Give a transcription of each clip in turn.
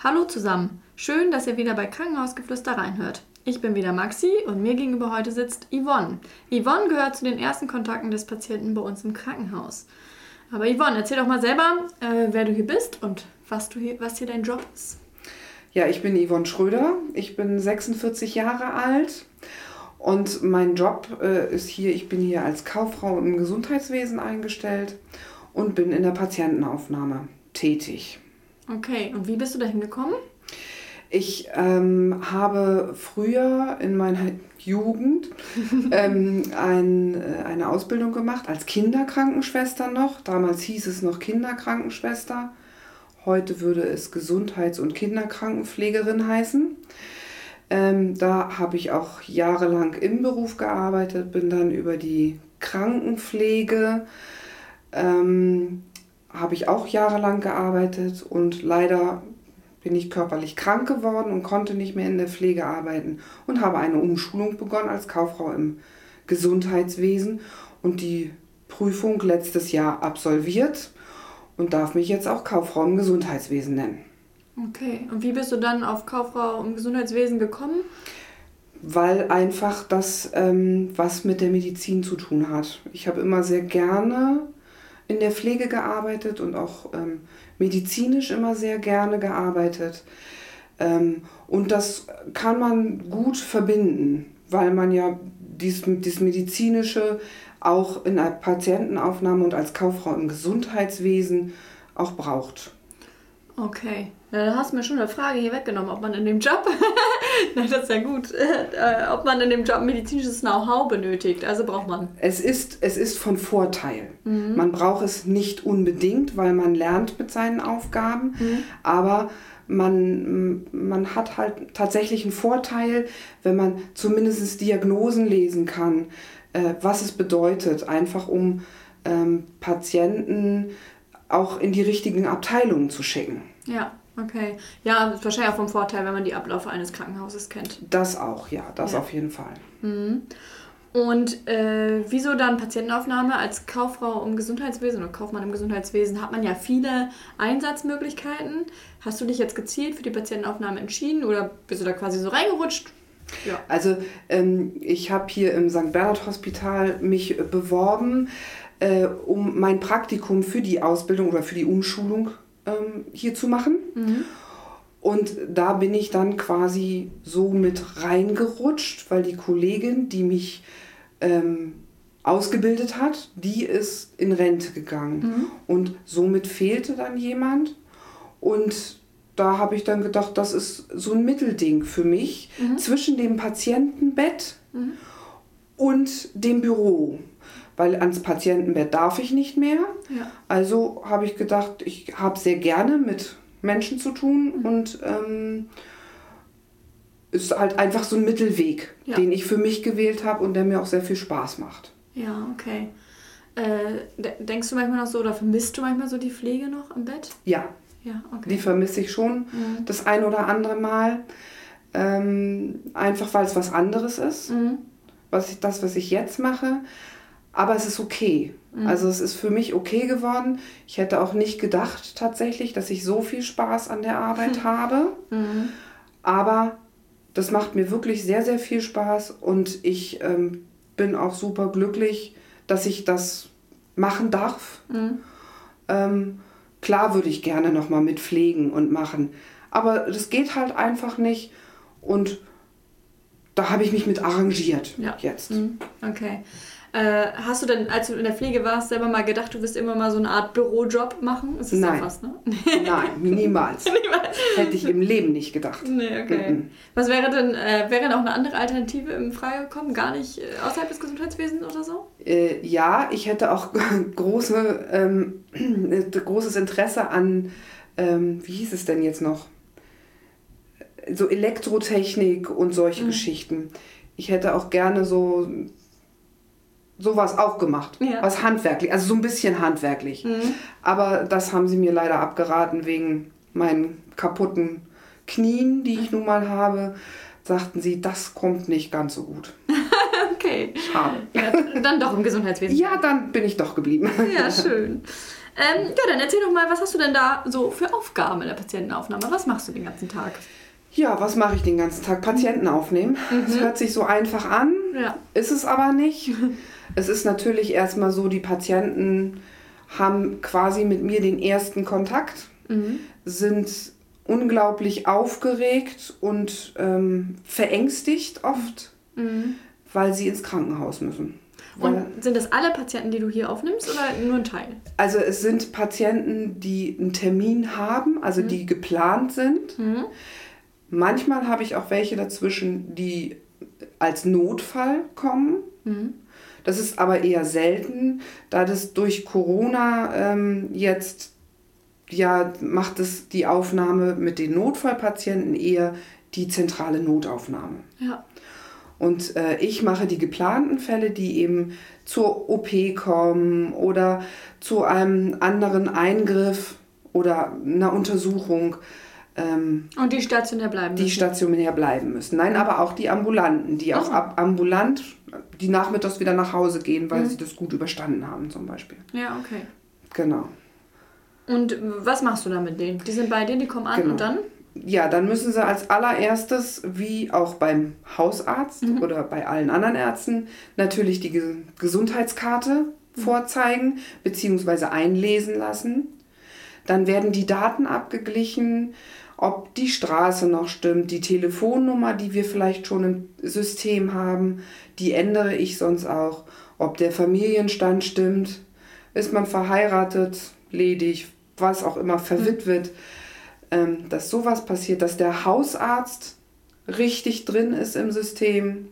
Hallo zusammen. Schön, dass ihr wieder bei Krankenhausgeflüster reinhört. Ich bin wieder Maxi und mir gegenüber heute sitzt Yvonne. Yvonne gehört zu den ersten Kontakten des Patienten bei uns im Krankenhaus. Aber Yvonne, erzähl doch mal selber, äh, wer du hier bist und was, du hier, was hier dein Job ist. Ja, ich bin Yvonne Schröder. Ich bin 46 Jahre alt und mein Job äh, ist hier, ich bin hier als Kauffrau im Gesundheitswesen eingestellt und bin in der Patientenaufnahme tätig. Okay, und wie bist du dahin gekommen? Ich ähm, habe früher in meiner Jugend ähm, ein, äh, eine Ausbildung gemacht als Kinderkrankenschwester noch. Damals hieß es noch Kinderkrankenschwester. Heute würde es Gesundheits- und Kinderkrankenpflegerin heißen. Ähm, da habe ich auch jahrelang im Beruf gearbeitet, bin dann über die Krankenpflege, ähm, habe ich auch jahrelang gearbeitet und leider bin ich körperlich krank geworden und konnte nicht mehr in der Pflege arbeiten und habe eine Umschulung begonnen als Kauffrau im Gesundheitswesen und die Prüfung letztes Jahr absolviert und darf mich jetzt auch Kauffrau im Gesundheitswesen nennen. Okay, und wie bist du dann auf Kauffrau im Gesundheitswesen gekommen? Weil einfach das ähm, was mit der Medizin zu tun hat. Ich habe immer sehr gerne in der Pflege gearbeitet und auch ähm, medizinisch immer sehr gerne gearbeitet. Ähm, und das kann man gut verbinden, weil man ja dies, dies medizinische auch in der Patientenaufnahme und als Kauffrau im Gesundheitswesen auch braucht. Okay. Ja, dann hast du mir schon eine Frage hier weggenommen, ob man in dem Job, nein, das ist ja gut, äh, ob man in dem Job medizinisches Know-how benötigt. Also braucht man. Es ist, es ist von Vorteil. Mhm. Man braucht es nicht unbedingt, weil man lernt mit seinen Aufgaben, mhm. aber man, man hat halt tatsächlich einen Vorteil, wenn man zumindest Diagnosen lesen kann, äh, was es bedeutet, einfach um ähm, Patienten auch in die richtigen Abteilungen zu schicken. Ja, okay. Ja, wahrscheinlich auch vom Vorteil, wenn man die Abläufe eines Krankenhauses kennt. Das auch, ja, das ja. auf jeden Fall. Mhm. Und äh, wieso dann Patientenaufnahme als Kauffrau im Gesundheitswesen oder Kaufmann im Gesundheitswesen hat man ja viele Einsatzmöglichkeiten. Hast du dich jetzt gezielt für die Patientenaufnahme entschieden oder bist du da quasi so reingerutscht? Ja. Also ähm, ich habe hier im St. Bernhard Hospital mich beworben äh, um mein Praktikum für die Ausbildung oder für die Umschulung ähm, hier zu machen. Mhm. Und da bin ich dann quasi so mit reingerutscht, weil die Kollegin, die mich ähm, ausgebildet hat, die ist in Rente gegangen. Mhm. Und somit fehlte dann jemand. Und da habe ich dann gedacht, das ist so ein Mittelding für mich mhm. zwischen dem Patientenbett mhm. und dem Büro weil ans Patientenbett darf ich nicht mehr. Ja. Also habe ich gedacht, ich habe sehr gerne mit Menschen zu tun mhm. und ähm, ist halt einfach so ein Mittelweg, ja. den ich für mich gewählt habe und der mir auch sehr viel Spaß macht. Ja, okay. Äh, denkst du manchmal noch so oder vermisst du manchmal so die Pflege noch im Bett? Ja. Ja, okay. Die vermisse ich schon mhm. das ein oder andere Mal. Ähm, einfach weil es was anderes ist. Mhm. Was ich, das, was ich jetzt mache. Aber es ist okay. Mhm. Also es ist für mich okay geworden. Ich hätte auch nicht gedacht tatsächlich, dass ich so viel Spaß an der Arbeit habe. Mhm. Aber das macht mir wirklich sehr, sehr viel Spaß und ich ähm, bin auch super glücklich, dass ich das machen darf. Mhm. Ähm, klar würde ich gerne nochmal mit pflegen und machen, aber das geht halt einfach nicht und da habe ich mich mit arrangiert ja. jetzt. Mhm. Okay. Äh, hast du denn, als du in der Pflege warst, selber mal gedacht, du wirst immer mal so eine Art Bürojob machen? Ist das Nein. Was, ne? Nein, niemals. niemals. Hätte ich im Leben nicht gedacht. Nee, okay. Mhm. Was wäre denn, äh, wäre noch eine andere Alternative in Frage gekommen? Gar nicht äh, außerhalb des Gesundheitswesens oder so? Äh, ja, ich hätte auch große, ähm, großes Interesse an, ähm, wie hieß es denn jetzt noch? So Elektrotechnik und solche mhm. Geschichten. Ich hätte auch gerne so sowas auch gemacht. Ja. Was handwerklich, also so ein bisschen handwerklich. Mhm. Aber das haben sie mir leider abgeraten wegen meinen kaputten Knien, die ich nun mal habe. Sagten sie, das kommt nicht ganz so gut. okay. Schade. Ja, dann doch im Gesundheitswesen. Ja, dann bin ich doch geblieben. ja, schön. Ähm, ja, dann erzähl doch mal, was hast du denn da so für Aufgaben in der Patientenaufnahme? Was machst du den ganzen Tag? Ja, was mache ich den ganzen Tag? Patienten aufnehmen. Das Mhm. hört sich so einfach an, Ja. ist es aber nicht. es ist natürlich erstmal so, die Patienten haben quasi mit mir den ersten Kontakt, Mhm. sind unglaublich aufgeregt und ähm, verängstigt oft, Mhm. weil sie ins Krankenhaus müssen. Weil, Und sind das alle Patienten, die du hier aufnimmst oder nur ein Teil? also es sind Patienten, die einen Termin haben, also die geplant sind. Mhm. Manchmal habe ich auch welche dazwischen, die als Notfall kommen. Mhm. Das ist aber eher selten, da das durch Corona ähm, jetzt, ja, macht es die Aufnahme mit den Notfallpatienten eher die zentrale Notaufnahme. Ja. Und äh, ich mache die geplanten Fälle, die eben zur OP kommen oder zu einem anderen Eingriff oder einer Untersuchung, ähm, Und die stationär bleiben die müssen. stationär bleiben müssen. Nein, aber auch die Ambulanten, die auch ab ambulant, die nachmittags wieder nach Hause gehen, weil Mhm. sie das gut überstanden haben zum Beispiel. Ja, okay. Genau. Und was machst du da mit denen? Die sind bei dir, die kommen an Genau. und dann? Ja, dann müssen sie als allererstes, wie auch beim Hausarzt Mhm. oder bei allen anderen Ärzten, natürlich die Ge Gesundheitskarte Mhm. vorzeigen bzw. einlesen lassen. Dann werden die Daten abgeglichen, ob die Straße noch stimmt, die Telefonnummer, die wir vielleicht schon im System haben, die ändere ich sonst auch, ob der Familienstand stimmt, ist man verheiratet, ledig, was auch immer, verwitwet ähm, dass sowas passiert, dass der Hausarzt richtig drin ist im System,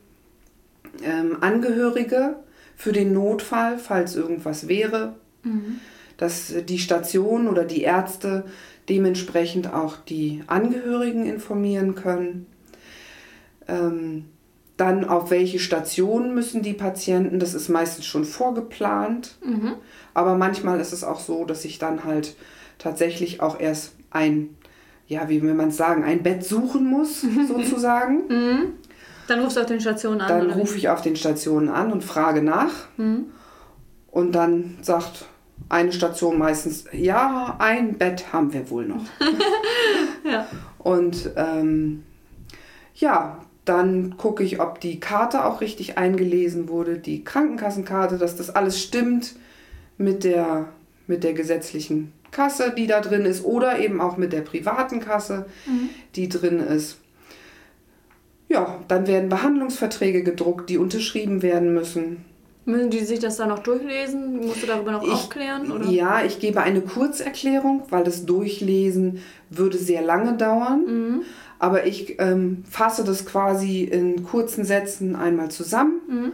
ähm, Angehörige für den Notfall, falls irgendwas wäre, Mhm. dass die Station oder die Ärzte dementsprechend auch die Angehörigen informieren können. Ähm, dann auf welche Station müssen die Patienten, das ist meistens schon vorgeplant. Mhm. Aber manchmal ist es auch so, dass ich dann halt tatsächlich auch erst ein, ja, wie will man es sagen, ein Bett suchen muss, sozusagen. Mhm. Dann rufst du auf den Stationen an. Dann rufe ich auf den Stationen an und frage nach. Mhm. Und dann sagt eine Station meistens, ja, ein Bett haben wir wohl noch. Ja. Und ähm, ja, dann gucke ich, ob die Karte auch richtig eingelesen wurde, die Krankenkassenkarte, dass das alles stimmt mit der, mit der gesetzlichen Kasse, die da drin ist, oder eben auch mit der privaten Kasse, Mhm. die drin ist. Ja, dann werden Behandlungsverträge gedruckt, die unterschrieben werden müssen. Müssen die sich das dann noch durchlesen? Musst du darüber noch Ich- aufklären? Oder? Ja, ich gebe eine Kurzerklärung, weil das Durchlesen würde sehr lange dauern. Mhm. Aber ich ähm, fasse das quasi in kurzen Sätzen einmal zusammen Mhm.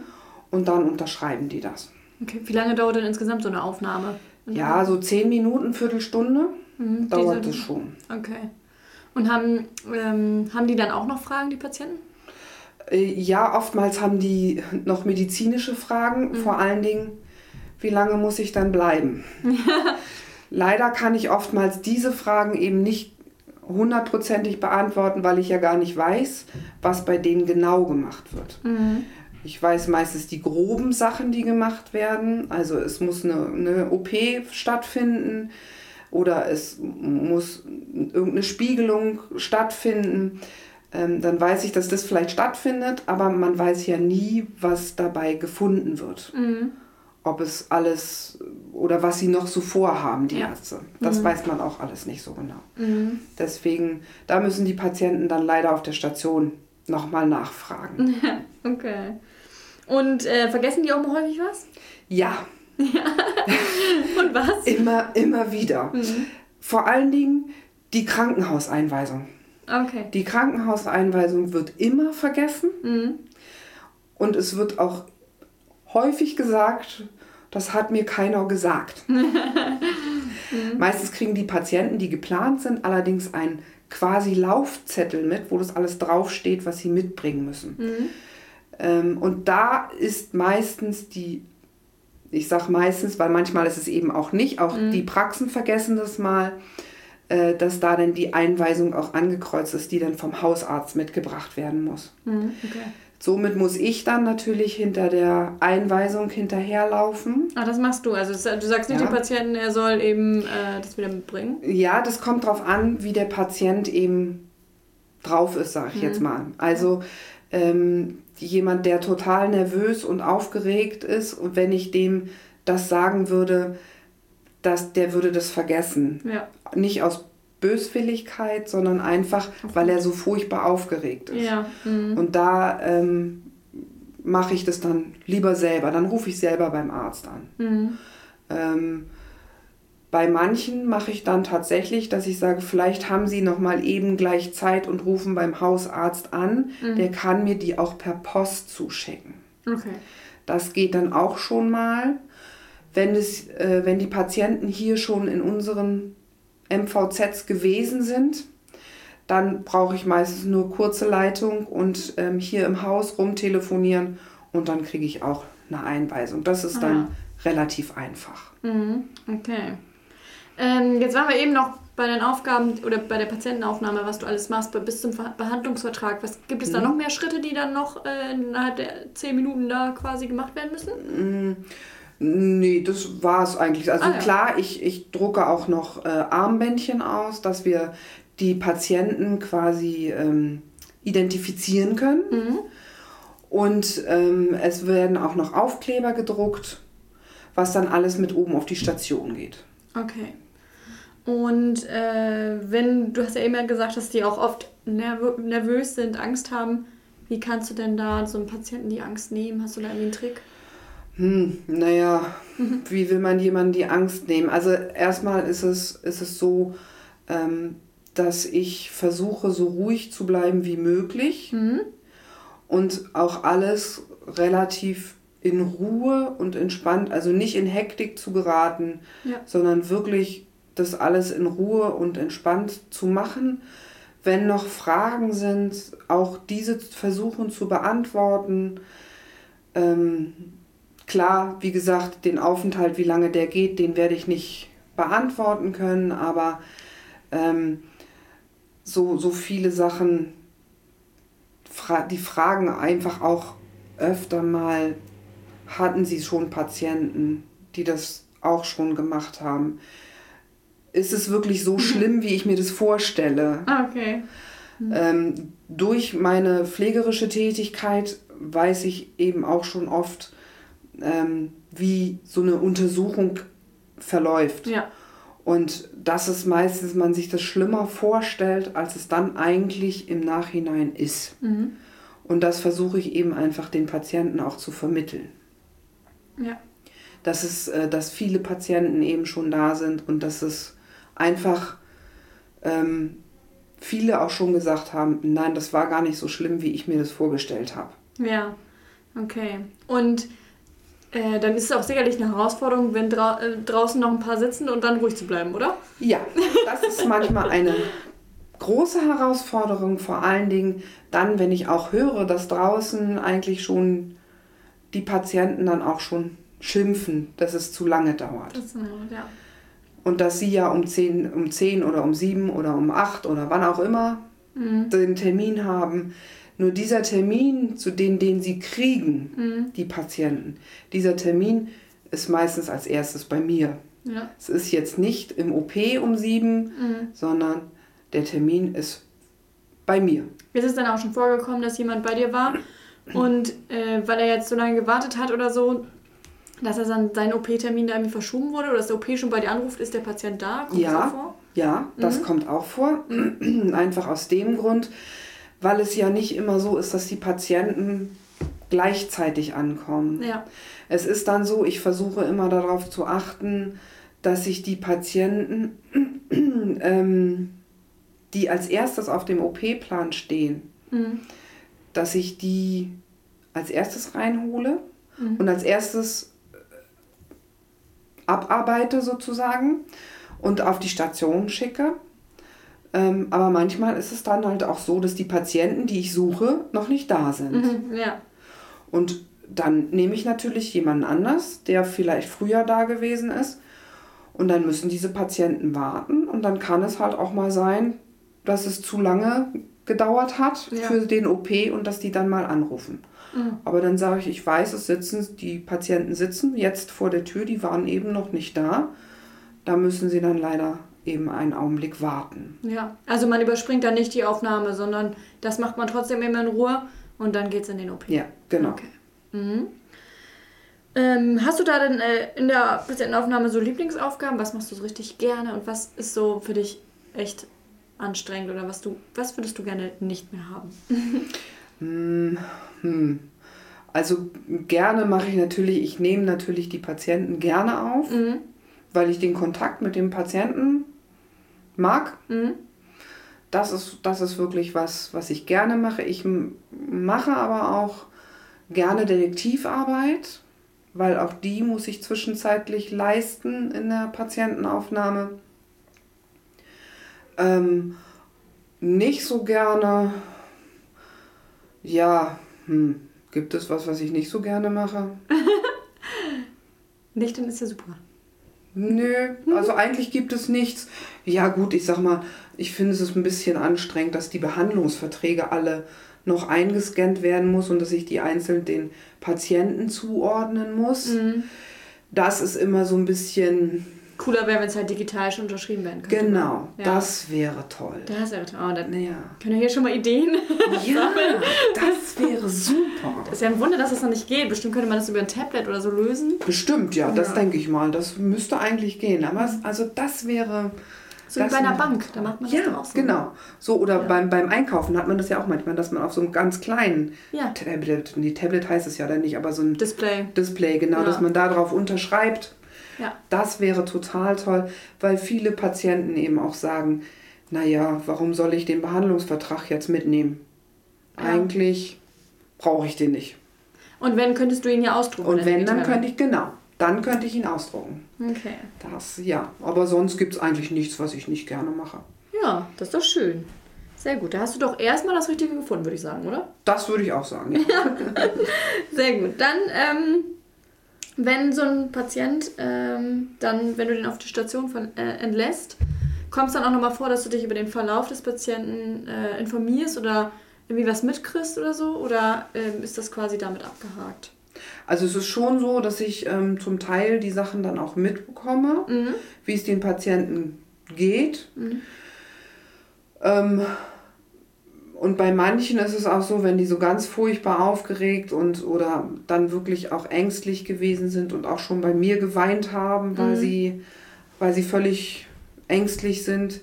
und dann unterschreiben die das. Okay. Wie lange dauert denn insgesamt so eine Aufnahme? Ja, so zehn Minuten, Viertelstunde Mhm, dauert es schon. Okay. Und haben, ähm, haben die dann auch noch Fragen, die Patienten? Äh, ja, oftmals haben die noch medizinische Fragen, vor allen Dingen, wie lange muss ich dann bleiben? Leider kann ich oftmals diese Fragen eben nicht hundertprozentig beantworten, weil ich ja gar nicht weiß, was bei denen genau gemacht wird. Mhm. Ich weiß meistens die groben Sachen, die gemacht werden. Also es muss eine, eine OP stattfinden oder es muss irgendeine Spiegelung stattfinden. Ähm, dann weiß ich, dass das vielleicht stattfindet, aber man weiß ja nie, was dabei gefunden wird. Mhm. Ob es alles oder was sie noch so vorhaben, die Ja. Ärzte. Das weiß man auch alles nicht so genau. Mhm. Deswegen, da müssen die Patienten dann leider auf der Station nochmal nachfragen. Okay. Und äh, vergessen die auch mal häufig was? Ja, Und was? Immer, immer wieder. Mhm. Vor allen Dingen die Krankenhauseinweisung. Okay. Die Krankenhauseinweisung wird immer vergessen Mhm. und es wird auch häufig gesagt, das hat mir keiner gesagt. Meistens kriegen die Patienten, die geplant sind, allerdings einen quasi Laufzettel mit, wo das alles draufsteht, was sie mitbringen müssen. Mhm. Ähm, und da ist meistens die, ich sage meistens, weil manchmal ist es eben auch nicht, auch die Praxen vergessen das mal, äh, dass da dann die Einweisung auch angekreuzt ist, die dann vom Hausarzt mitgebracht werden muss. Mhm. Okay. Somit muss ich dann natürlich hinter der Einweisung hinterherlaufen. Ah, das machst du. Also du sagst nicht Ja. dem Patienten, er soll eben äh, das wieder mitbringen. Ja, das kommt drauf an, wie der Patient eben drauf ist, sag ich jetzt mal. Also ähm, jemand, der total nervös und aufgeregt ist und wenn ich dem das sagen würde, dass der würde das vergessen. Ja. Nicht aus Böswilligkeit, sondern einfach, weil er so furchtbar aufgeregt ist. Ja. Mhm. Und da ähm, mache ich das dann lieber selber. Dann rufe ich selber beim Arzt an. Mhm. Ähm, bei manchen mache ich dann tatsächlich, dass ich sage, vielleicht haben sie noch mal eben gleich Zeit und rufen beim Hausarzt an. Der kann mir die auch per Post zuschicken. Okay. Das geht dann auch schon mal. Wenn, es, äh, wenn die Patienten hier schon in unseren MVZs gewesen sind, dann brauche ich meistens nur kurze Leitung und ähm, hier im Haus rumtelefonieren und dann kriege ich auch eine Einweisung. Das ist dann relativ einfach. Mhm. Okay. Ähm, jetzt waren wir eben noch bei den Aufgaben oder bei der Patientenaufnahme, was du alles machst, bis zum Ver- Behandlungsvertrag. Was gibt es da Mhm. noch mehr Schritte, die dann noch äh, innerhalb der zehn Minuten da quasi gemacht werden müssen? Nee, das war es eigentlich. Also Ah, ja. klar, ich, ich drucke auch noch äh, Armbändchen aus, dass wir die Patienten quasi ähm, identifizieren können. Mhm. Und ähm, es werden auch noch Aufkleber gedruckt, was dann alles mit oben auf die Station geht. Okay. Und äh, wenn, du hast ja immer gesagt, dass die auch oft nervö nervös sind, Angst haben, wie kannst du denn da so einem Patienten die Angst nehmen? Hast du da irgendwie einen Trick? Hm, naja, wie will man jemandem die Angst nehmen? Also erstmal ist es, ist es so, ähm, dass ich versuche, so ruhig zu bleiben wie möglich Mhm. und auch alles relativ in Ruhe und entspannt, also nicht in Hektik zu geraten, Ja. sondern wirklich das alles in Ruhe und entspannt zu machen. Wenn noch Fragen sind, auch diese versuchen zu beantworten. Ähm, klar, wie gesagt, den Aufenthalt, wie lange der geht, den werde ich nicht beantworten können, aber ähm, so, so viele Sachen, die fragen einfach auch öfter mal, hatten sie schon Patienten, die das auch schon gemacht haben? Ist es wirklich so schlimm, wie ich mir das vorstelle? Ah, okay. Ähm, durch meine pflegerische Tätigkeit weiß ich eben auch schon oft, ähm, wie so eine Untersuchung verläuft. Ja. Und dass es meistens man sich das schlimmer vorstellt, als es dann eigentlich im Nachhinein ist. Mhm. Und das versuche ich eben einfach den Patienten auch zu vermitteln. Ja. Dass, es, äh, dass viele Patienten eben schon da sind und dass es einfach ähm, viele auch schon gesagt haben, nein, das war gar nicht so schlimm, wie ich mir das vorgestellt habe. Ja. Okay. Und äh, dann ist es auch sicherlich eine Herausforderung, wenn drau äh, draußen noch ein paar sitzen und dann ruhig zu bleiben, oder? Ja, das ist manchmal eine große Herausforderung, vor allen Dingen dann, wenn ich auch höre, dass draußen eigentlich schon die Patienten dann auch schon schimpfen, dass es zu lange dauert. Das, ja. Und dass sie ja um 10, um 10 oder um 7 oder um 8 oder wann auch immer Mhm. den Termin haben. Nur dieser Termin, zu den, den sie kriegen, Mhm. die Patienten, dieser Termin ist meistens als erstes bei mir. Ja. Es ist jetzt nicht im OP um 7, Mhm. sondern der Termin ist bei mir. Ist es dann auch schon vorgekommen, dass jemand bei dir war und äh, weil er jetzt so lange gewartet hat oder so, dass er dann sein OP-Termin da irgendwie verschoben wurde oder dass der OP schon bei dir anruft, ist der Patient da? Kommt Ja. das? Ja, das Mhm. kommt auch vor. Einfach aus dem Grund, weil es ja nicht immer so ist, dass die Patienten gleichzeitig ankommen. Ja. Es ist dann so, ich versuche immer darauf zu achten, dass ich die Patienten, ähm, die als erstes auf dem OP-Plan stehen, Mhm. dass ich die als erstes reinhole Mhm. und als erstes äh, abarbeite sozusagen und auf die Station schicke. Ähm, aber manchmal ist es dann halt auch so, dass die Patienten, die ich suche, noch nicht da sind. Mhm. Ja. Und dann nehme ich natürlich jemanden anders, der vielleicht früher da gewesen ist. Und dann müssen diese Patienten warten. Und dann kann es halt auch mal sein, dass es zu lange gedauert hat Ja. für den OP und dass die dann mal anrufen. Mhm. Aber dann sage ich, ich weiß, es sitzen, die Patienten sitzen jetzt vor der Tür, die waren eben noch nicht da. Da müssen sie dann leider eben einen Augenblick warten. Ja, also man überspringt dann nicht die Aufnahme, sondern das macht man trotzdem immer in Ruhe und dann geht es in den OP. Ja, genau. Okay. Mhm. Ähm, hast du da denn äh, in der Patientenaufnahme so Lieblingsaufgaben? Was machst du so richtig gerne und was ist so für dich echt anstrengend oder was du, was würdest du gerne nicht mehr haben? hm, hm. Also gerne mache ich natürlich, ich nehme natürlich die Patienten gerne auf, mhm. weil ich den Kontakt mit dem Patienten mag. Mhm. Das ist, das ist wirklich was, was ich gerne mache. Ich mache aber auch gerne Detektivarbeit, weil auch die muss ich zwischenzeitlich leisten in der Patientenaufnahme. Ähm, nicht so gerne, ja, hm, gibt es was, was ich nicht so gerne mache? nicht, dann ist ja super. Nö, also eigentlich gibt es nichts. Ja gut, ich sag mal, ich finde es ein bisschen anstrengend, dass die Behandlungsverträge alle noch eingescannt werden muss und dass ich die einzeln den Patienten zuordnen muss. Mhm. Das ist immer so ein bisschen Cooler wäre, wenn es halt digital schon unterschrieben werden könnte. Genau, ja. das wäre toll. Das wäre toll. Oh, dann ja. können wir hier schon mal Ideen Ja, das wäre super. Das ist ja ein Wunder, dass das noch nicht geht. Bestimmt könnte man das über ein Tablet oder so lösen. Bestimmt, ja, das ja. denke ich mal. Das müsste eigentlich gehen. Aber es, also das wäre... So wie bei einer Bank, da macht man das ja, auch so. genau. So, oder ja. beim, beim Einkaufen hat man das ja auch manchmal, dass man auf so einem ganz kleinen ja. Tablet, nee, Tablet heißt es ja dann nicht, aber so ein Display. Display, genau, dass man da drauf unterschreibt ja. Das wäre total toll, weil viele Patienten eben auch sagen, naja, warum soll ich den Behandlungsvertrag jetzt mitnehmen? Ja. Eigentlich brauche ich den nicht. Und wenn, könntest du ihn ja ausdrucken? Und wenn, dann könnte ich, genau, dann könnte ich ihn ausdrucken. Okay. Das, ja. Aber sonst gibt es eigentlich nichts, was ich nicht gerne mache. Ja, das ist doch schön. Sehr gut. Da hast du doch erstmal das Richtige gefunden, würde ich sagen, oder? Das würde ich auch sagen. Ja. Sehr gut. Dann ähm, wenn so ein Patient ähm, dann, wenn du den auf die Station von, äh, entlässt, kommt es dann auch nochmal vor, dass du dich über den Verlauf des Patienten äh, informierst oder irgendwie was mitkriegst oder so? Oder ähm, ist das quasi damit abgehakt? Also es ist schon so, dass ich ähm, zum Teil die Sachen dann auch mitbekomme, mhm. wie es den Patienten geht. Mhm. Ähm, und bei manchen ist es auch so, wenn die so ganz furchtbar aufgeregt und oder dann wirklich auch ängstlich gewesen sind und auch schon bei mir geweint haben, weil, mhm. sie, weil sie völlig ängstlich sind,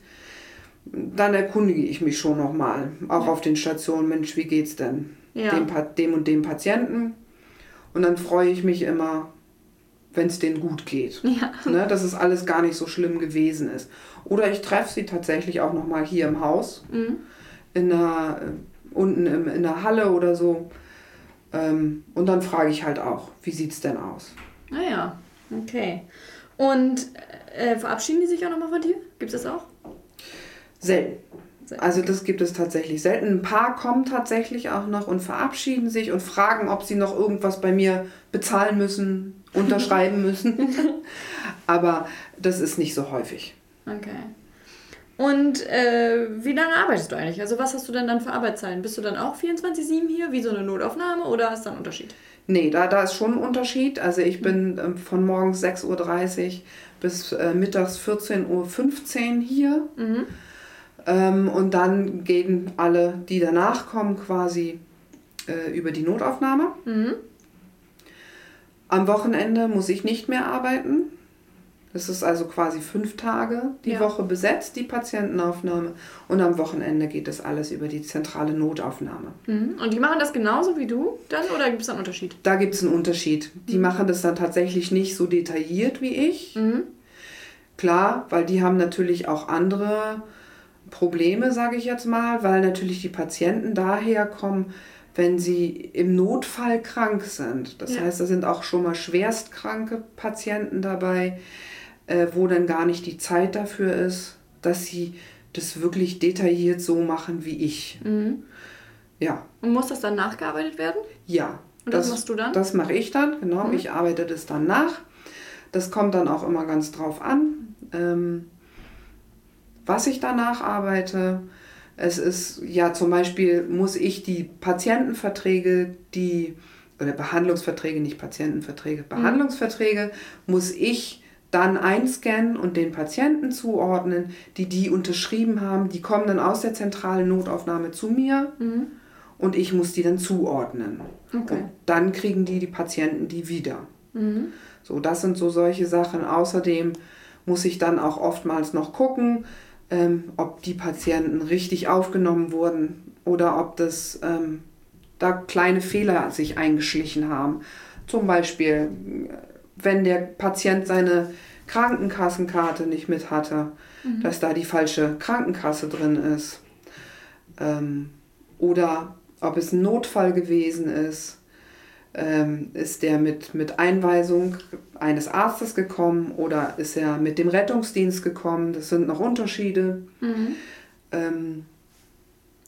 dann erkundige ich mich schon nochmal, auch ja. auf den Stationen, Mensch, wie geht's denn ja. dem, dem und dem Patienten? Und dann freue ich mich immer, wenn es denen gut geht. Ja. Ne, dass es alles gar nicht so schlimm gewesen ist. Oder ich treffe sie tatsächlich auch nochmal hier im Haus. Mhm in der, unten im, in der Halle oder so. Ähm, und dann frage ich halt auch, wie sieht es denn aus? Naja, ah okay. Und äh, verabschieden die sich auch nochmal von dir? Gibt es das auch? Selten. Also das gibt es tatsächlich selten. Ein paar kommen tatsächlich auch noch und verabschieden sich und fragen, ob sie noch irgendwas bei mir bezahlen müssen, unterschreiben müssen. Aber das ist nicht so häufig. Okay. Und äh, wie lange arbeitest du eigentlich? Also was hast du denn dann für Arbeitszeiten? Bist du dann auch 24-7 hier, wie so eine Notaufnahme oder hast du einen Unterschied? Nee, da, da ist schon ein Unterschied. Also ich bin äh, von morgens 6.30 Uhr bis äh, mittags 14.15 Uhr hier. Mhm. Ähm, und dann gehen alle, die danach kommen, quasi äh, über die Notaufnahme. Mhm. Am Wochenende muss ich nicht mehr arbeiten. Das ist also quasi fünf Tage die ja. Woche besetzt, die Patientenaufnahme. Und am Wochenende geht das alles über die zentrale Notaufnahme. Mhm. Und die machen das genauso wie du dann oder gibt es da einen Unterschied? Da gibt es einen Unterschied. Die mhm. machen das dann tatsächlich nicht so detailliert wie ich. Mhm. Klar, weil die haben natürlich auch andere Probleme, sage ich jetzt mal, weil natürlich die Patienten daher kommen, wenn sie im Notfall krank sind. Das ja. heißt, da sind auch schon mal schwerstkranke Patienten dabei äh, wo dann gar nicht die Zeit dafür ist, dass sie das wirklich detailliert so machen wie ich. Mhm. Ja. Und muss das dann nachgearbeitet werden? Ja. Und das, das machst du dann? Das mache ich dann, genau. Mhm. Ich arbeite das dann nach. Das kommt dann auch immer ganz drauf an, ähm, was ich danach arbeite. Es ist ja zum Beispiel, muss ich die Patientenverträge, die, oder Behandlungsverträge, nicht Patientenverträge, Behandlungsverträge, muss ich dann einscannen und den Patienten zuordnen, die die unterschrieben haben. Die kommen dann aus der zentralen Notaufnahme zu mir und ich muss die dann zuordnen. Okay. Und dann kriegen die die Patienten die wieder. Mhm. So, das sind so solche Sachen. Außerdem muss ich dann auch oftmals noch gucken, ähm, ob die Patienten richtig aufgenommen wurden oder ob das ähm, da kleine Fehler sich eingeschlichen haben. Zum Beispiel, wenn der Patient seine Krankenkassenkarte nicht mit hatte, dass da die falsche Krankenkasse drin ist. Ähm, oder ob es ein Notfall gewesen ist. Ähm, ist der mit, mit Einweisung eines Arztes gekommen oder ist er mit dem Rettungsdienst gekommen? Das sind noch Unterschiede. Mhm. Ähm,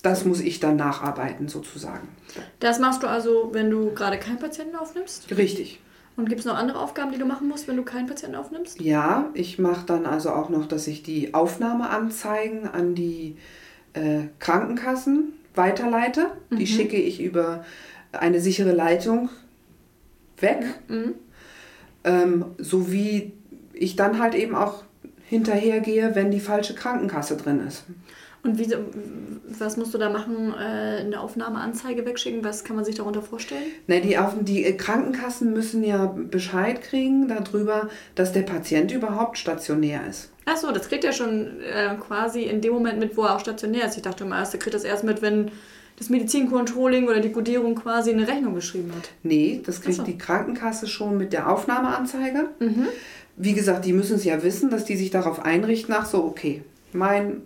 das muss ich dann nacharbeiten sozusagen. Das machst du also, wenn du gerade keinen Patienten aufnimmst? Richtig. Und gibt es noch andere Aufgaben, die du machen musst, wenn du keinen Patienten aufnimmst? Ja, ich mache dann also auch noch, dass ich die Aufnahmeanzeigen an die äh, Krankenkassen weiterleite. Die schicke ich über eine sichere Leitung weg. Mhm. Ähm, sowie ich dann halt eben auch hinterhergehe, wenn die falsche Krankenkasse drin ist. Und wie, was musst du da machen? Äh, eine Aufnahmeanzeige wegschicken? Was kann man sich darunter vorstellen? Ne, die, auf, die äh, Krankenkassen müssen ja Bescheid kriegen darüber, dass der Patient überhaupt stationär ist. Ach so, das kriegt er schon äh, quasi in dem Moment mit, wo er auch stationär ist. Ich dachte immer erst, er kriegt das erst mit, wenn das Medizincontrolling oder die Codierung quasi eine Rechnung geschrieben hat. Nee, das kriegt so. die Krankenkasse schon mit der Aufnahmeanzeige. Mhm. Wie gesagt, die müssen es ja wissen, dass die sich darauf einrichten, ach so, okay, mein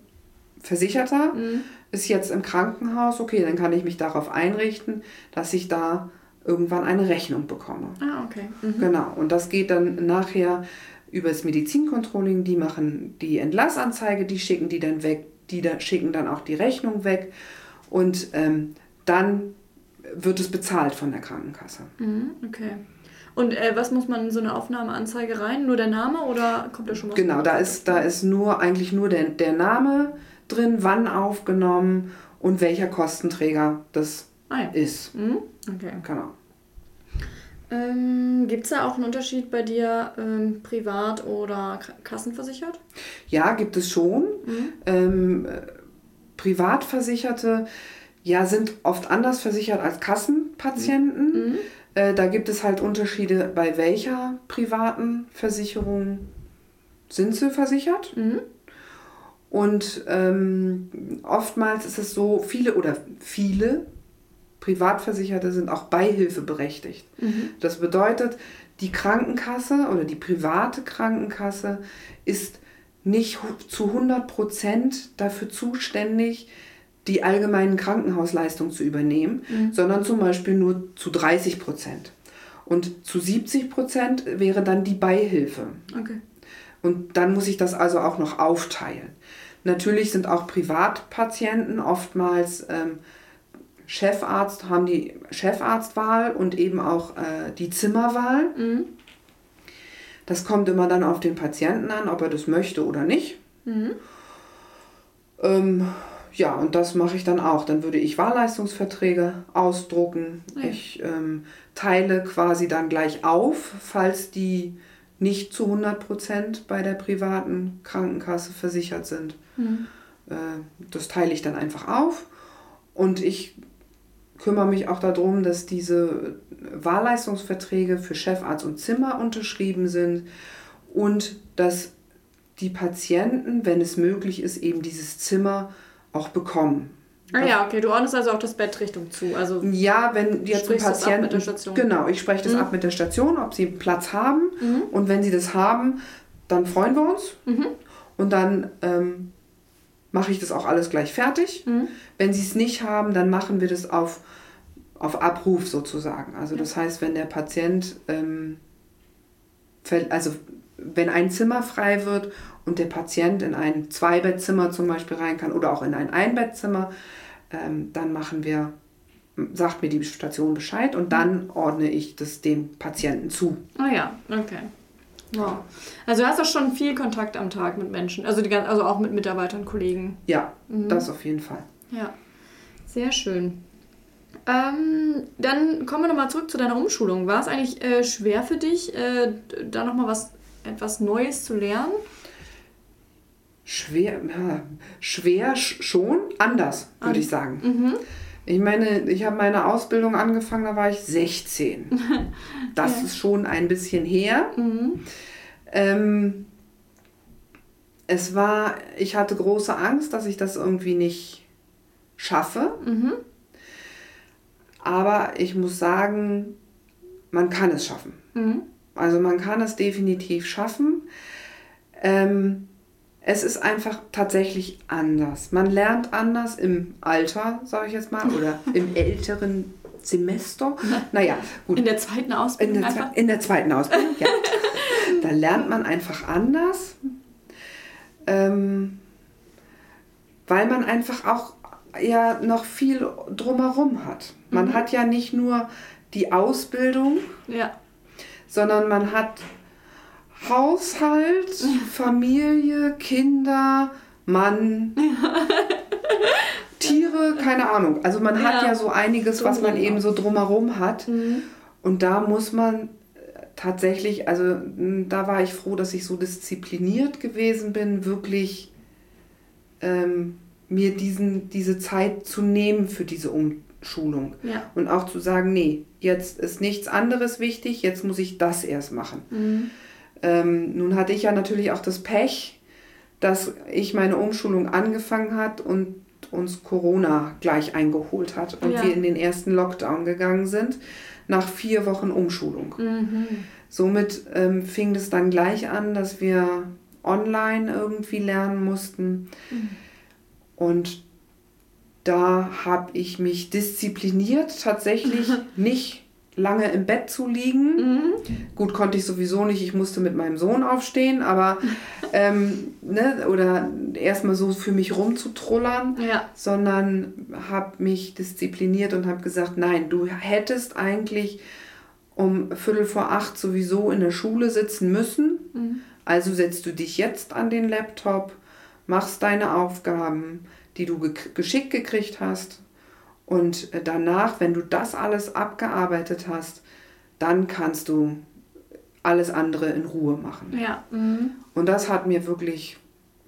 Versicherter Mhm. ist jetzt im Krankenhaus, okay, dann kann ich mich darauf einrichten, dass ich da irgendwann eine Rechnung bekomme. Ah, okay. Mhm. Genau, und das geht dann nachher über das Medizincontrolling, die machen die Entlassanzeige, die schicken die dann weg, die da schicken dann auch die Rechnung weg und ähm, dann wird es bezahlt von der Krankenkasse. Mhm, okay. Und äh, was muss man in so eine Aufnahmeanzeige rein? Nur der Name oder kommt da schon was? Genau, da ist, da ist nur eigentlich nur der, der Name drin, wann aufgenommen und welcher Kostenträger das Ah, ja. ist. Mhm. Okay. Genau. Ähm, Gibt es da auch einen Unterschied bei dir, ähm, privat oder kassenversichert? Ja, gibt es schon. Mhm. Ähm, äh, Privatversicherte ja, sind oft anders versichert als Kassenpatienten. Mhm. Äh, da gibt es halt Unterschiede, bei welcher privaten Versicherung sind sie versichert. Mhm. Und ähm, oftmals ist es so, viele oder viele Privatversicherte sind auch beihilfeberechtigt. Mhm. Das bedeutet, die Krankenkasse oder die private Krankenkasse ist nicht zu 100 Prozent dafür zuständig, die allgemeinen Krankenhausleistungen zu übernehmen, sondern zum Beispiel nur zu 30 Prozent. Und zu 70 Prozent wäre dann die Beihilfe. Okay. Und dann muss ich das also auch noch aufteilen. Natürlich sind auch Privatpatienten oftmals ähm, Chefarzt, haben die Chefarztwahl und eben auch äh, die Zimmerwahl. Mhm. Das kommt immer dann auf den Patienten an, ob er das möchte oder nicht. Mhm. Ähm, ja, und das mache ich dann auch. Dann würde ich Wahlleistungsverträge ausdrucken. Ja. Ich ähm, teile quasi dann gleich auf, falls die nicht zu 100% bei der privaten Krankenkasse versichert sind. Mhm. Äh, das teile ich dann einfach auf und ich kümmere mich auch darum, dass diese Wahlleistungsverträge für Chefarzt und Zimmer unterschrieben sind und dass die Patienten, wenn es möglich ist, eben dieses Zimmer auch bekommen. Ah ja, okay. Du ordnest also auch das Bett Richtung zu. Also Ja, wenn jetzt ein Patient. mit der Station? Genau, ich spreche das Mhm. ab mit der Station, ob sie Platz haben. Mhm. Und wenn sie das haben, dann freuen wir uns. Mhm. Und dann ähm, mache ich das auch alles gleich fertig. Mhm. Wenn sie es nicht haben, dann machen wir das auf, auf Abruf sozusagen. Also das heißt, wenn der Patient, ähm, also wenn ein Zimmer frei wird und der Patient in ein Zweibettzimmer zum Beispiel rein kann oder auch in ein Einbettzimmer, ähm, dann machen wir, sagt mir die Station Bescheid und dann ordne ich das dem Patienten zu. Ah ja, okay. Wow. Also du hast auch schon viel Kontakt am Tag mit Menschen. Also, die, also auch mit Mitarbeitern, Kollegen. Ja, Mhm. das auf jeden Fall. Ja, sehr schön. Ähm, dann kommen wir nochmal zurück zu deiner Umschulung. War es eigentlich äh, schwer für dich, äh, da nochmal was etwas Neues zu lernen? Schwer, ja, schwer schon, anders, würde ich sagen. Mhm. Ich meine, ich habe meine Ausbildung angefangen, da war ich 16. Das Ja. ist schon ein bisschen her. Mhm. Ähm, es war, ich hatte große Angst, dass ich das irgendwie nicht schaffe. Mhm. Aber ich muss sagen, man kann es schaffen. Mhm. Also man kann es definitiv schaffen. Ähm, es ist einfach tatsächlich anders. Man lernt anders im Alter, sage ich jetzt mal, oder im älteren Semester. Naja, gut. In der zweiten In Ausbildung der, einfach? zwe- in der zweiten Ausbildung, ja. da lernt man einfach anders, ähm, weil man einfach auch ja noch viel drumherum hat. Man hat ja nicht nur die Ausbildung, Ja. sondern man hat Haushalt, Familie, Kinder, Mann, Tiere, keine Ahnung. Also man hat Ja. ja so einiges, was man eben so drumherum hat. Mhm. Und da muss man äh, tatsächlich, also m, da war ich froh, dass ich so diszipliniert gewesen bin, wirklich ähm, mir diesen, diese Zeit zu nehmen für diese Umschulung. Ja. Und auch zu sagen, nee, jetzt ist nichts anderes wichtig, jetzt muss ich das erst machen. Mhm. Ähm, nun hatte ich ja natürlich auch das Pech, dass ich meine Umschulung angefangen hat und uns Corona gleich eingeholt hat und Ja. wir in den ersten Lockdown gegangen sind, nach vier Wochen Umschulung. Mhm. Somit ähm, fing es dann gleich an, dass wir online irgendwie lernen mussten. Und da habe ich mich diszipliniert, tatsächlich nicht lange im Bett zu liegen. Mhm. Gut, konnte ich sowieso nicht. Ich musste mit meinem Sohn aufstehen, aber ähm, ne, oder erstmal so für mich rumzutrullern, Ja. sondern habe mich diszipliniert und habe gesagt, nein, du hättest eigentlich um Viertel vor acht sowieso in der Schule sitzen müssen. Mhm. Also setzt du dich jetzt an den Laptop, machst deine Aufgaben, die du ge geschickt gekriegt hast. Und äh, danach, wenn du das alles abgearbeitet hast, dann kannst du alles andere in Ruhe machen. Ja. Mhm. Und das hat mir wirklich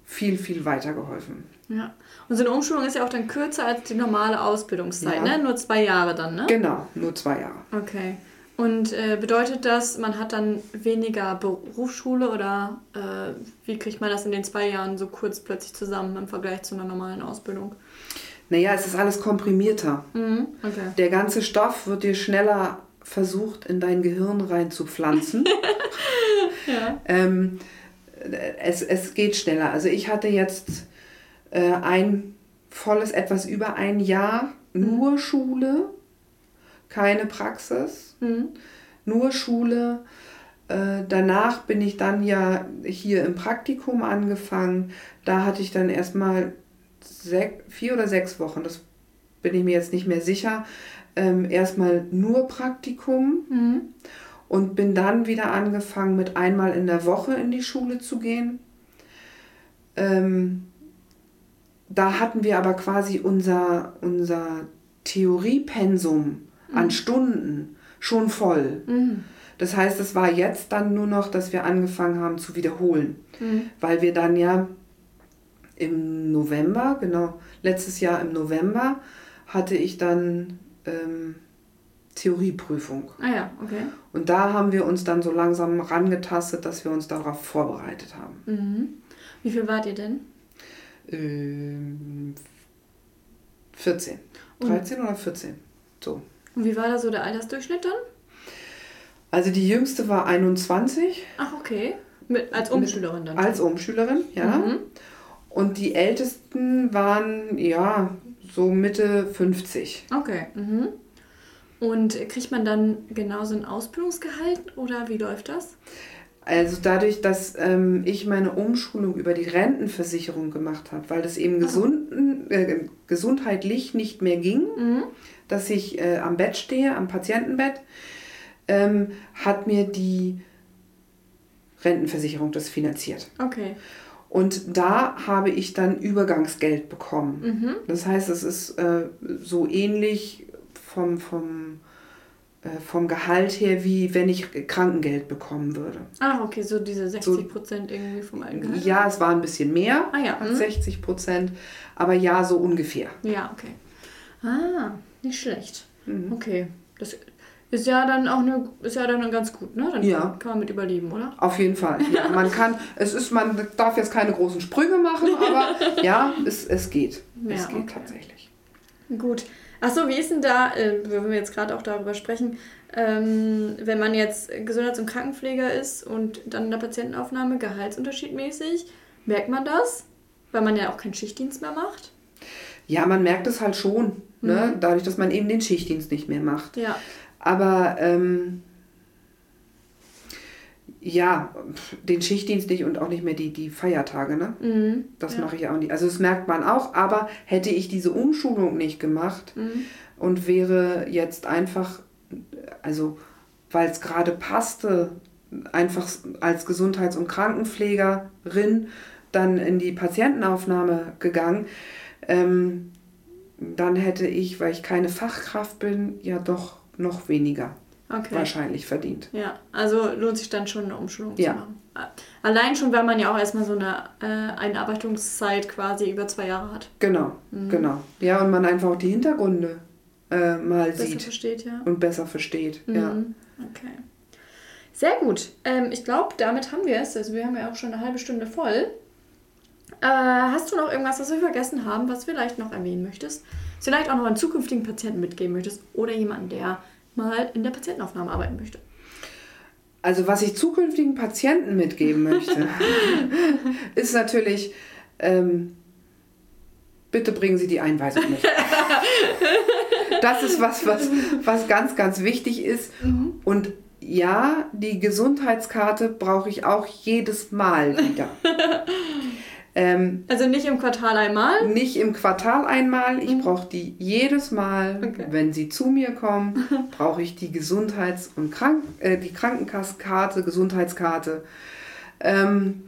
viel, viel weitergeholfen. Ja. Und so eine Umschulung ist ja auch dann kürzer als die normale Ausbildungszeit, Ja. ne? Nur zwei Jahre dann, ne? Genau, nur zwei Jahre. Okay. Und äh, bedeutet das, man hat dann weniger Berufsschule oder äh, wie kriegt man das in den zwei Jahren so kurz plötzlich zusammen im Vergleich zu einer normalen Ausbildung? Naja, es ist alles komprimierter. Mhm. Okay. Der ganze Stoff wird dir schneller versucht, in dein Gehirn reinzupflanzen. Ja. ähm, es, es geht schneller. Also ich hatte jetzt äh, ein volles, etwas über ein Jahr nur Schule, keine Praxis, Mhm. nur Schule. Äh, danach bin ich dann ja hier im Praktikum angefangen. Da hatte ich dann erstmal vier oder sechs Wochen, das bin ich mir jetzt nicht mehr sicher, ähm, erstmal nur Praktikum Mhm. und bin dann wieder angefangen, mit einmal in der Woche in die Schule zu gehen. Ähm, da hatten wir aber quasi unser, unser Theoriepensum an Stunden schon voll. Mhm. Das heißt, es war jetzt dann nur noch, dass wir angefangen haben zu wiederholen, Mhm. weil wir dann ja im November, genau, letztes Jahr im November hatte ich dann ähm, Theorieprüfung. Ah ja, okay. Und da haben wir uns dann so langsam rangetastet, dass wir uns darauf vorbereitet haben. Mhm. Wie viel wart ihr denn? Ähm, 14. Und- 13 oder 14. So. Und wie war da so der Altersdurchschnitt dann? Also die jüngste war 21 Ach, okay. Mit, als Umschülerin dann. als Umschülerin, ja. Mhm. Und die ältesten waren, ja, so Mitte 50. Okay. Mhm. Und kriegt man dann genauso ein Ausbildungsgehalt oder wie läuft das? Also dadurch, dass ähm, ich meine Umschulung über die Rentenversicherung gemacht habe, weil das eben gesunden, äh, gesundheitlich nicht mehr ging, Mhm. dass ich äh, am Bett stehe, am Patientenbett, ähm, hat mir die Rentenversicherung das finanziert. Okay. Und da habe ich dann Übergangsgeld bekommen. Mhm. Das heißt, es ist äh, so ähnlich vom, vom, äh, vom Gehalt her, wie wenn ich Krankengeld bekommen würde. Ah, okay, so diese 60 Prozent irgendwie vom Gehalt. Ja, es war ein bisschen mehr Ah ja, als mhm. 60 Prozent, aber ja, so ungefähr. Ja, okay. Ah, nicht schlecht. Mhm. Okay. Das ist ja dann auch eine, ist ja dann ganz gut, ne? Dann Ja. kann man mit überleben, oder? Auf jeden Fall. Ja, man kann, es ist, man darf jetzt keine großen Sprünge machen, aber ja, es, es geht. es Ja, geht okay. tatsächlich. Gut. Achso, wie ist denn da, äh, wenn wir jetzt gerade auch darüber sprechen, ähm, wenn man jetzt Gesundheits- und Krankenpfleger ist und dann in der Patientenaufnahme gehaltsunterschiedmäßig, merkt man das? Weil man ja auch keinen Schichtdienst mehr macht. Ja, man merkt es halt schon, ne? dadurch, dass man eben den Schichtdienst nicht mehr macht. Ja. Aber ähm, ja, den Schichtdienst nicht und auch nicht mehr die, die Feiertage, ne? Mhm. Das ja. mache ich auch nicht. Also das merkt man auch, aber hätte ich diese Umschulung nicht gemacht Mhm. und wäre jetzt einfach, also weil es gerade passte, einfach als Gesundheits- und Krankenpflegerin dann in die Patientenaufnahme gegangen, ähm, dann hätte ich, weil ich keine Fachkraft bin, ja doch noch weniger Okay. wahrscheinlich verdient. Ja, also lohnt sich dann schon eine Umschulung Ja. zu machen. Allein schon, weil man ja auch erstmal so eine äh, Einarbeitungszeit quasi über zwei Jahre hat. Genau, genau. Ja, und man einfach auch die Hintergründe äh, mal Besser sieht versteht, ja. und besser versteht. Ja. Mhm. Okay. Sehr gut. Ähm, ich glaube, damit haben wir es. Also wir haben ja auch schon eine halbe Stunde voll. Äh, hast du noch irgendwas, was wir vergessen haben, was vielleicht noch erwähnen möchtest? Vielleicht auch noch einen zukünftigen Patienten mitgeben möchtest oder jemanden, der mal in der Patientenaufnahme arbeiten möchte. Also was ich zukünftigen Patienten mitgeben möchte, ist natürlich, ähm, bitte bringen Sie die Einweisung mit. Das ist was, was, was ganz, ganz wichtig ist. Und ja, die Gesundheitskarte brauche ich auch jedes Mal wieder. ähm, Also nicht im Quartal einmal. nicht im Quartal einmal, ich brauche die jedes Mal, Okay. wenn sie zu mir kommen, brauche ich die Gesundheits- und Krank äh, die Krankenkassenkarte, Gesundheitskarte. Ähm,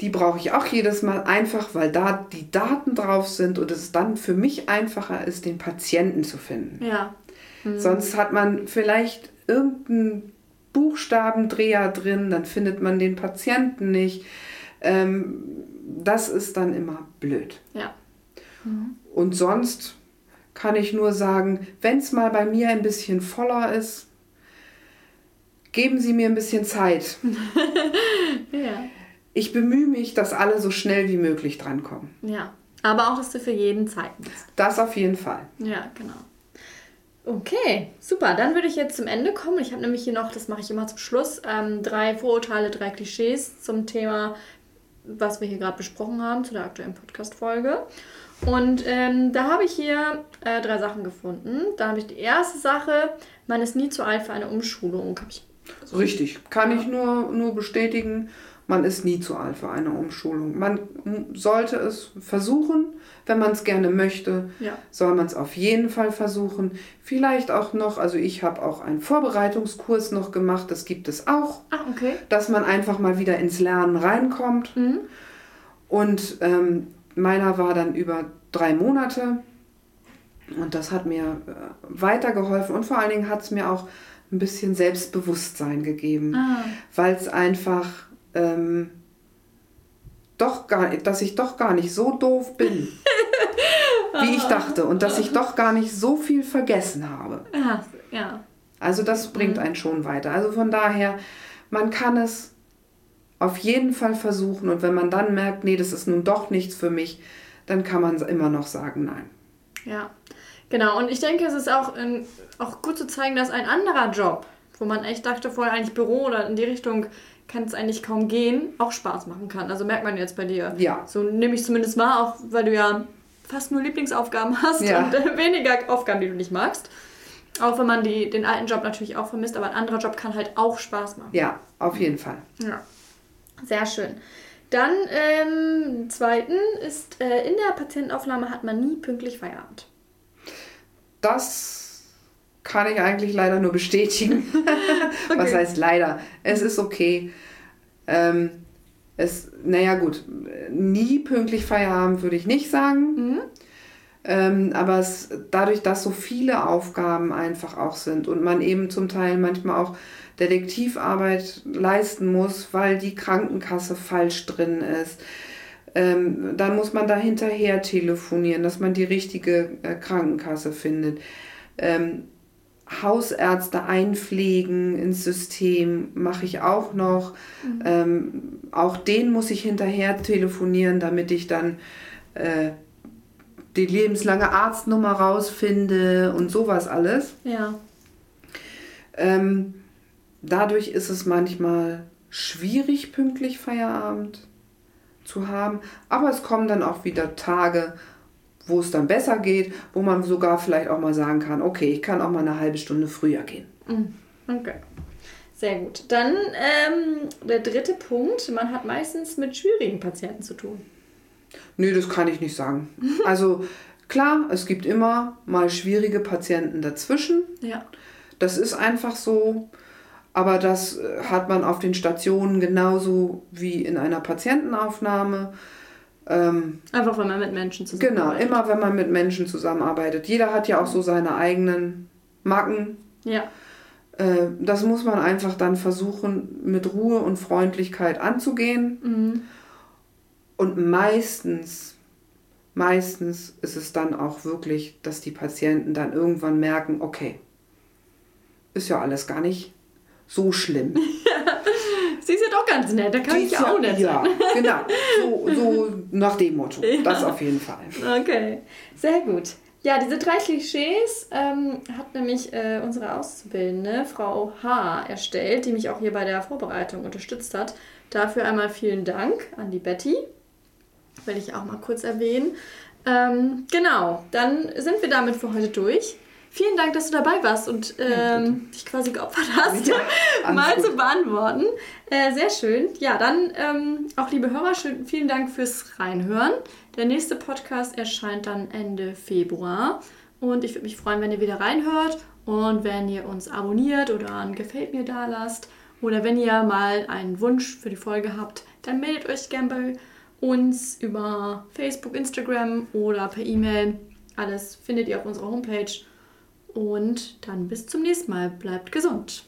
die brauche ich auch jedes Mal einfach, weil da die Daten drauf sind und es dann für mich einfacher ist, den Patienten zu finden. Ja. Sonst hat man vielleicht irgendeinen Buchstabendreher drin, dann findet man den Patienten nicht. Ähm, das ist dann immer blöd. Ja. Und sonst kann ich nur sagen, wenn es mal bei mir ein bisschen voller ist, geben Sie mir ein bisschen Zeit. Ja. Ich bemühe mich, dass alle so schnell wie möglich drankommen. Ja. Aber auch, dass du für jeden Zeit bist. Das auf jeden Fall. Ja, genau. Okay, super. Dann würde ich jetzt zum Ende kommen. Ich habe nämlich hier noch, das mache ich immer zum Schluss, ähm, drei Vorurteile, drei Klischees zum Thema, was wir hier gerade besprochen haben, zu der aktuellen Podcast-Folge. Und ähm, da habe ich hier äh, drei Sachen gefunden. Da habe ich die erste Sache, man ist nie zu alt für eine Umschulung. Hab ich Richtig. Kann ich nur, nur bestätigen. Man ist nie zu alt für eine Umschulung. Man sollte es versuchen, wenn man es gerne möchte. Ja. Soll man es auf jeden Fall versuchen. Vielleicht auch noch, also ich habe auch einen Vorbereitungskurs noch gemacht, das gibt es auch, Ah, okay. dass man einfach mal wieder ins Lernen reinkommt. Mhm. Und ähm, meiner war dann über drei Monate. Und das hat mir äh, weitergeholfen und vor allen Dingen hat es mir auch ein bisschen Selbstbewusstsein gegeben, Ah, weil es einfach ähm, doch gar, dass ich doch gar nicht so doof bin, wie ich dachte und dass ich doch gar nicht so viel vergessen habe. ja, ja. Also das bringt einen schon weiter. Also von daher, man kann es auf jeden Fall versuchen und wenn man dann merkt, nee, das ist nun doch nichts für mich, dann kann man immer noch sagen, nein. Ja, genau. Und ich denke, es ist auch, ähm, auch gut zu zeigen, dass ein anderer Job, wo man echt dachte, vorher eigentlich Büro oder in die Richtung kann es eigentlich kaum gehen, auch Spaß machen kann. Also merkt man jetzt bei dir. Ja. So nehme ich zumindest mal, auch weil du ja fast nur Lieblingsaufgaben hast Ja. und äh, weniger Aufgaben, die du nicht magst. Auch wenn man die, den alten Job natürlich auch vermisst, aber ein anderer Job kann halt auch Spaß machen. Ja, auf jeden Fall. Ja, sehr schön. Dann, ähm, zweiten ist, äh, in der Patientenaufnahme hat man nie pünktlich Feierabend. Das kann ich eigentlich leider nur bestätigen. Was Okay. heißt leider? Es ist okay. Ähm, es, naja gut, nie pünktlich Feierabend würde ich nicht sagen. Mhm. Ähm, aber es, dadurch, dass so viele Aufgaben einfach auch sind und man eben zum Teil manchmal auch Detektivarbeit leisten muss, weil die Krankenkasse falsch drin ist, ähm, dann muss man da hinterher telefonieren, dass man die richtige äh, Krankenkasse findet. Ähm, Hausärzte einpflegen ins System mache ich auch noch. Mhm. Ähm, auch den muss ich hinterher telefonieren, damit ich dann äh, die lebenslange Arztnummer rausfinde und sowas alles. Ja. Ähm, dadurch ist es manchmal schwierig, pünktlich Feierabend zu haben. Aber es kommen dann auch wieder Tage, wo es dann besser geht, wo man sogar vielleicht auch mal sagen kann, okay, ich kann auch mal eine halbe Stunde früher gehen. Mhm. Okay. Sehr gut. Dann ähm, der dritte Punkt. Man hat meistens mit schwierigen Patienten zu tun. Nö, das kann ich nicht sagen. Also klar, es gibt immer mal schwierige Patienten dazwischen. Ja. Das ist einfach so. Aber das äh, hat man auf den Stationen genauso wie in einer Patientenaufnahme. Ähm, Einfach, wenn man mit Menschen genau, zusammenarbeitet. immer wenn man mit Menschen zusammenarbeitet. Jeder hat ja auch so seine eigenen Macken. Ja. Äh, das muss man einfach dann versuchen, mit Ruhe und Freundlichkeit anzugehen. Mhm. Und meistens, meistens ist es dann auch wirklich, dass die Patienten dann irgendwann merken, okay, ist ja alles gar nicht so schlimm. Sie ist ja doch ganz nett, da kann ich ja auch nett ja, sein. genau. So, so nach dem Motto. Ja. Das auf jeden Fall. Okay, sehr gut. Ja, diese drei Klischees ähm, hat nämlich äh, unsere Auszubildende, Frau H., erstellt, die mich auch hier bei der Vorbereitung unterstützt hat. Dafür einmal vielen Dank an die Betty. Will ich auch mal kurz erwähnen. Ähm, genau, dann sind wir damit für heute durch. Vielen Dank, dass du dabei warst und ähm, dich quasi geopfert hast, Ja, mal gut. zu beantworten. Äh, sehr schön. Ja, dann ähm, auch liebe Hörer, schön, vielen Dank fürs Reinhören. Der nächste Podcast erscheint dann Ende Februar und ich würde mich freuen, wenn ihr wieder reinhört und wenn ihr uns abonniert oder ein Gefällt mir da lasst oder wenn ihr mal einen Wunsch für die Folge habt, dann meldet euch gerne bei uns über Facebook, Instagram oder per E-Mail. Alles findet ihr auf unserer Homepage. Und dann bis zum nächsten Mal. Bleibt gesund.